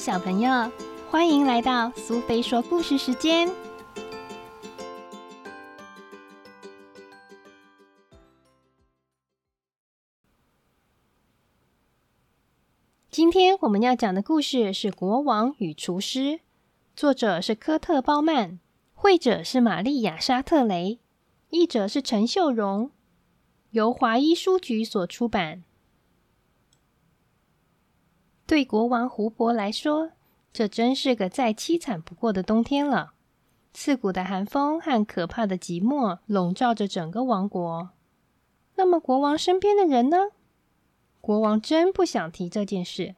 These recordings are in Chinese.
小朋友，欢迎来到苏菲说故事时间。今天我们要讲的故事是《国王与厨师》，作者是科特·鲍曼，绘者是玛丽亚·沙特雷，译者是陈秀荣，由华一书局所出版。对国王胡伯来说，这真是个再凄惨不过的冬天了。刺骨的寒风和可怕的寂寞笼罩着整个王国。那么，国王身边的人呢？国王真不想提这件事。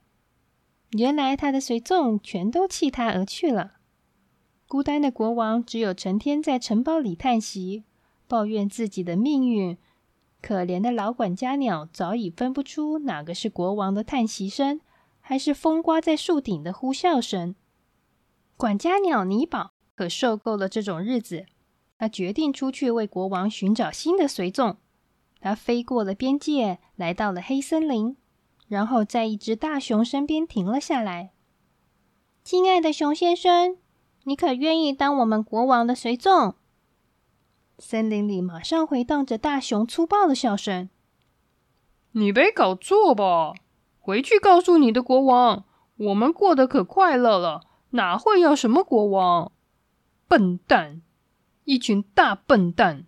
原来，他的随从全都弃他而去了。孤单的国王只有成天在城堡里叹息，抱怨自己的命运。可怜的老管家鸟早已分不出哪个是国王的叹息声。还是风刮在树顶的呼啸声。管家鸟尼宝可受够了这种日子，他决定出去为国王寻找新的随从。他飞过了边界，来到了黑森林，然后在一只大熊身边停了下来。“亲爱的熊先生，你可愿意当我们国王的随从？”森林里马上回荡着大熊粗暴的笑声。“你没搞错吧？”回去告诉你的国王，我们过得可快乐了，哪会要什么国王？笨蛋，一群大笨蛋！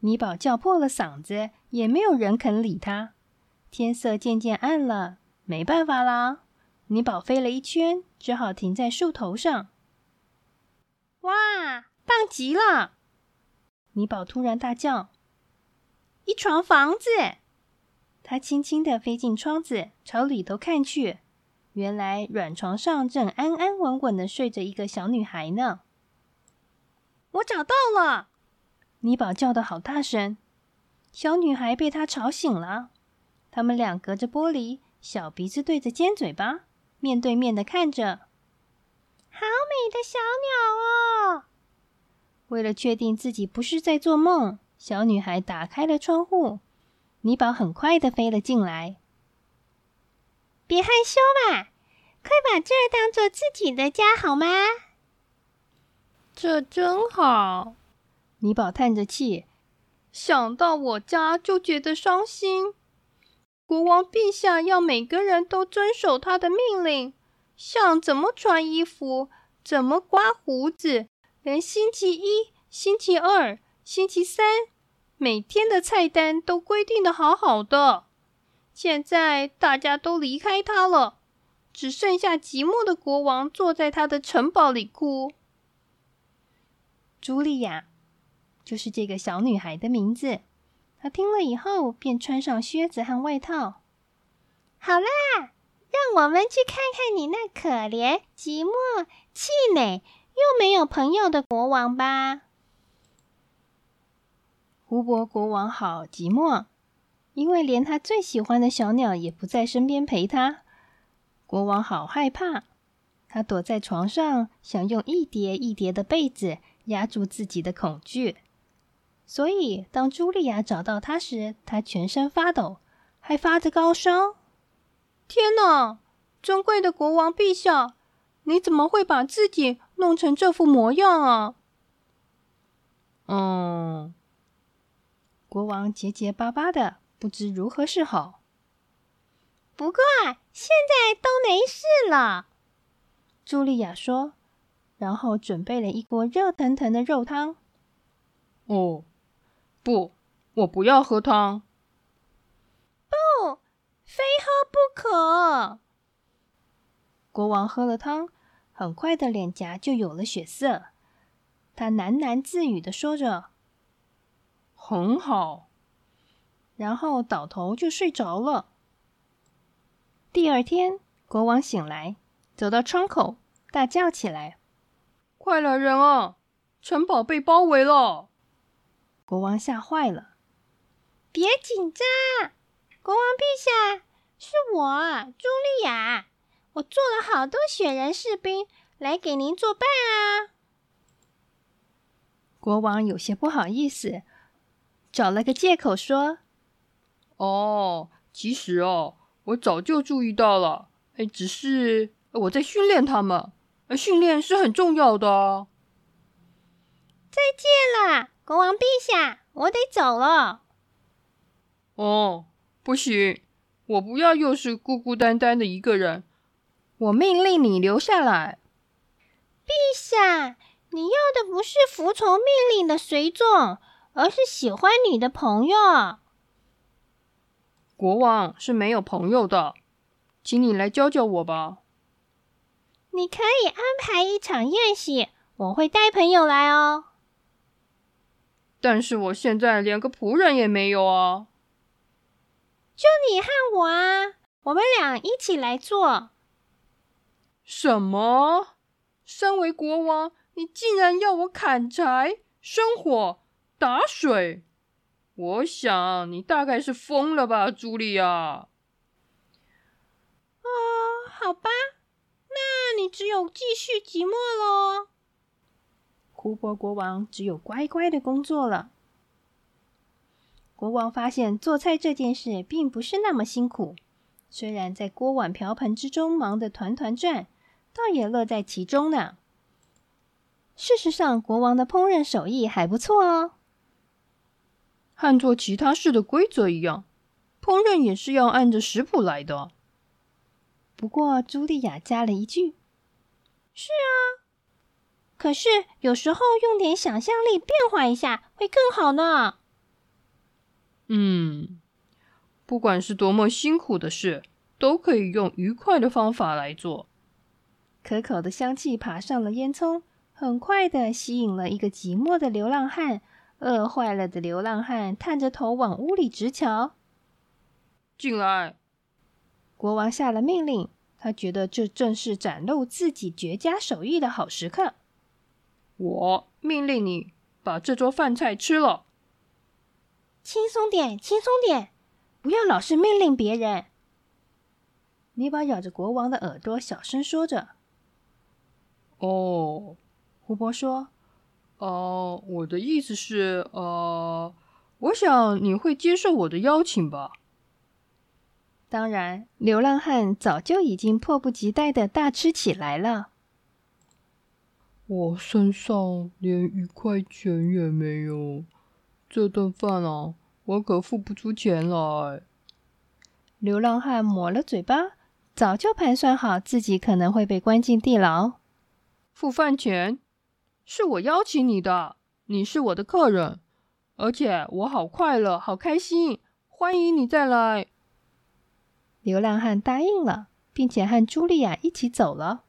米宝叫破了嗓子，也没有人肯理他。天色渐渐暗了，没办法啦。米宝飞了一圈，只好停在树头上。哇，棒极了！米宝突然大叫：“一床房子！”他轻轻地飞进窗子，朝里头看去，原来软床上正安安稳稳的睡着一个小女孩呢。我找到了！尼宝叫的好大声，小女孩被他吵醒了。他们俩隔着玻璃，小鼻子对着尖嘴巴，面对面的看着。好美的小鸟哦！为了确定自己不是在做梦，小女孩打开了窗户。米宝很快的飞了进来，别害羞嘛，快把这儿当做自己的家好吗？这真好。米宝叹着气，想到我家就觉得伤心。国王陛下要每个人都遵守他的命令，像怎么穿衣服、怎么刮胡子，连星期一、星期二、星期三。每天的菜单都规定的好好的，现在大家都离开他了，只剩下寂寞的国王坐在他的城堡里哭。茱莉亚就是这个小女孩的名字。她听了以后，便穿上靴子和外套。好啦，让我们去看看你那可怜、寂寞、气馁又没有朋友的国王吧。胡伯国王好寂寞，因为连他最喜欢的小鸟也不在身边陪他。国王好害怕，他躲在床上，想用一叠一叠的被子压住自己的恐惧。所以，当茱莉亚找到他时，他全身发抖，还发着高烧。天哪！尊贵的国王陛下，你怎么会把自己弄成这副模样啊？嗯。国王结结巴巴的，不知如何是好。不过现在都没事了，茱莉亚说，然后准备了一锅热腾腾的肉汤。哦，不，我不要喝汤。不，非喝不可。国王喝了汤，很快的脸颊就有了血色。他喃喃自语的说着。很好，然后倒头就睡着了。第二天，国王醒来，走到窗口，大叫起来：“快来人啊！城堡被包围了！”国王吓坏了。别紧张，国王陛下，是我茱莉亚，我做了好多雪人士兵来给您作伴啊。国王有些不好意思。找了个借口说：“哦，其实哦，我早就注意到了。哎，只是……我在训练他们。训练是很重要的。再见啦，国王陛下，我得走了。哦，不行，我不要又是孤孤单单的一个人。我命令你留下来。陛下，你要的不是服从命令的随从，而是喜欢你的朋友。国王是没有朋友的，请你来教教我吧。你可以安排一场宴席，我会带朋友来哦。但是我现在连个仆人也没有啊！就你和我啊，我们俩一起来做。什么？身为国王，你竟然要我砍柴、生火、打水？我想你大概是疯了吧，茱莉亚。哦，好吧。那你只有继续寂寞喽。湖泊国王只有乖乖的工作了。国王发现做菜这件事并不是那么辛苦，虽然在锅碗瓢盆之中忙得团团转，倒也乐在其中呢。事实上，国王的烹饪手艺还不错哦。和做其他事的规则一样，烹饪也是要按着食谱来的。不过，茱莉亚加了一句：“是啊，可是有时候用点想象力变化一下会更好呢。”嗯，不管是多么辛苦的事，都可以用愉快的方法来做。可口的香气爬上了烟囱，很快的吸引了一个寂寞的流浪汉。饿坏了的流浪汉探着头往屋里直瞧。进来。国王下了命令，他觉得这正是展露自己绝佳手艺的好时刻。我命令你把这桌饭菜吃了。轻松点，轻松点，不要老是命令别人。尼宝咬着国王的耳朵，小声说着：“哦。”胡伯说：“哦，我的意思是，呃，我想你会接受我的邀请吧。”当然，流浪汉早就已经迫不及待的大吃起来了。我身上连一块钱也没有，这顿饭啊，我可付不出钱来。流浪汉抹了嘴巴，早就盘算好自己可能会被关进地牢。付饭钱？是我邀请你的，你是我的客人，而且我好快乐，好开心，欢迎你再来。流浪汉答应了，并且和茱莉亚一起走了。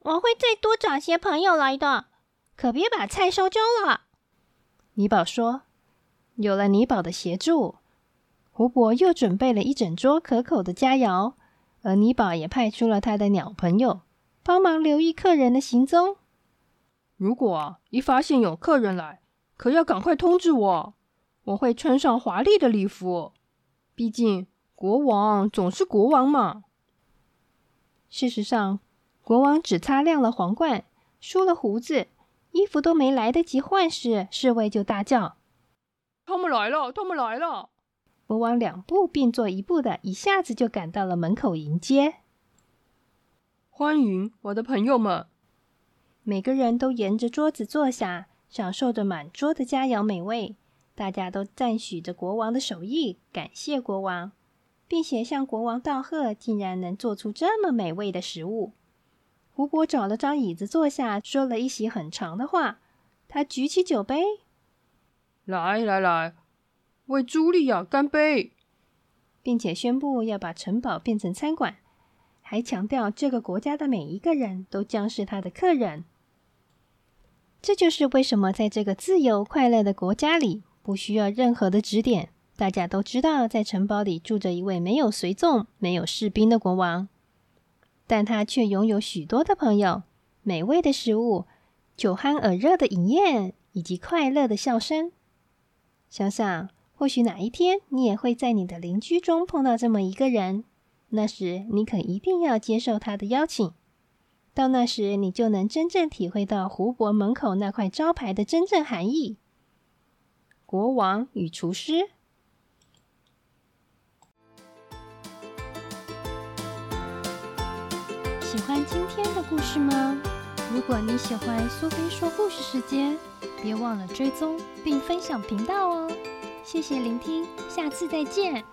我会再多找些朋友来的，可别把菜烧焦了。尼宝说：“有了尼宝的协助，胡伯又准备了一整桌可口的佳肴，而尼宝也派出了他的鸟朋友，帮忙留意客人的行踪。如果一发现有客人来，可要赶快通知我，我会穿上华丽的礼服。毕竟……”国王总是国王嘛。事实上，国王只擦亮了皇冠，梳了胡子，衣服都没来得及换时，侍卫就大叫：“他们来了！他们来了！”国王两步并作一步的，一下子就赶到了门口迎接。欢迎我的朋友们！每个人都沿着桌子坐下，享受着满桌的佳肴美味。大家都赞许着国王的手艺，感谢国王。并且向国王道贺，竟然能做出这么美味的食物。胡伯找了张椅子坐下，说了一席很长的话。他举起酒杯，来来来，为茱莉亚干杯，并且宣布要把城堡变成餐馆，还强调这个国家的每一个人都将是他的客人。这就是为什么在这个自由快乐的国家里，不需要任何的指点。大家都知道，在城堡里住着一位没有随从、没有士兵的国王，但他却拥有许多的朋友、美味的食物、酒酣耳热的饮宴以及快乐的笑声。想想，或许哪一天你也会在你的邻居中碰到这么一个人，那时你可一定要接受他的邀请。到那时，你就能真正体会到湖泊门口那块招牌的真正含义：国王与厨师。喜欢今天的故事吗？如果你喜欢苏菲说故事时间，别忘了追踪并分享频道哦。谢谢聆听，下次再见。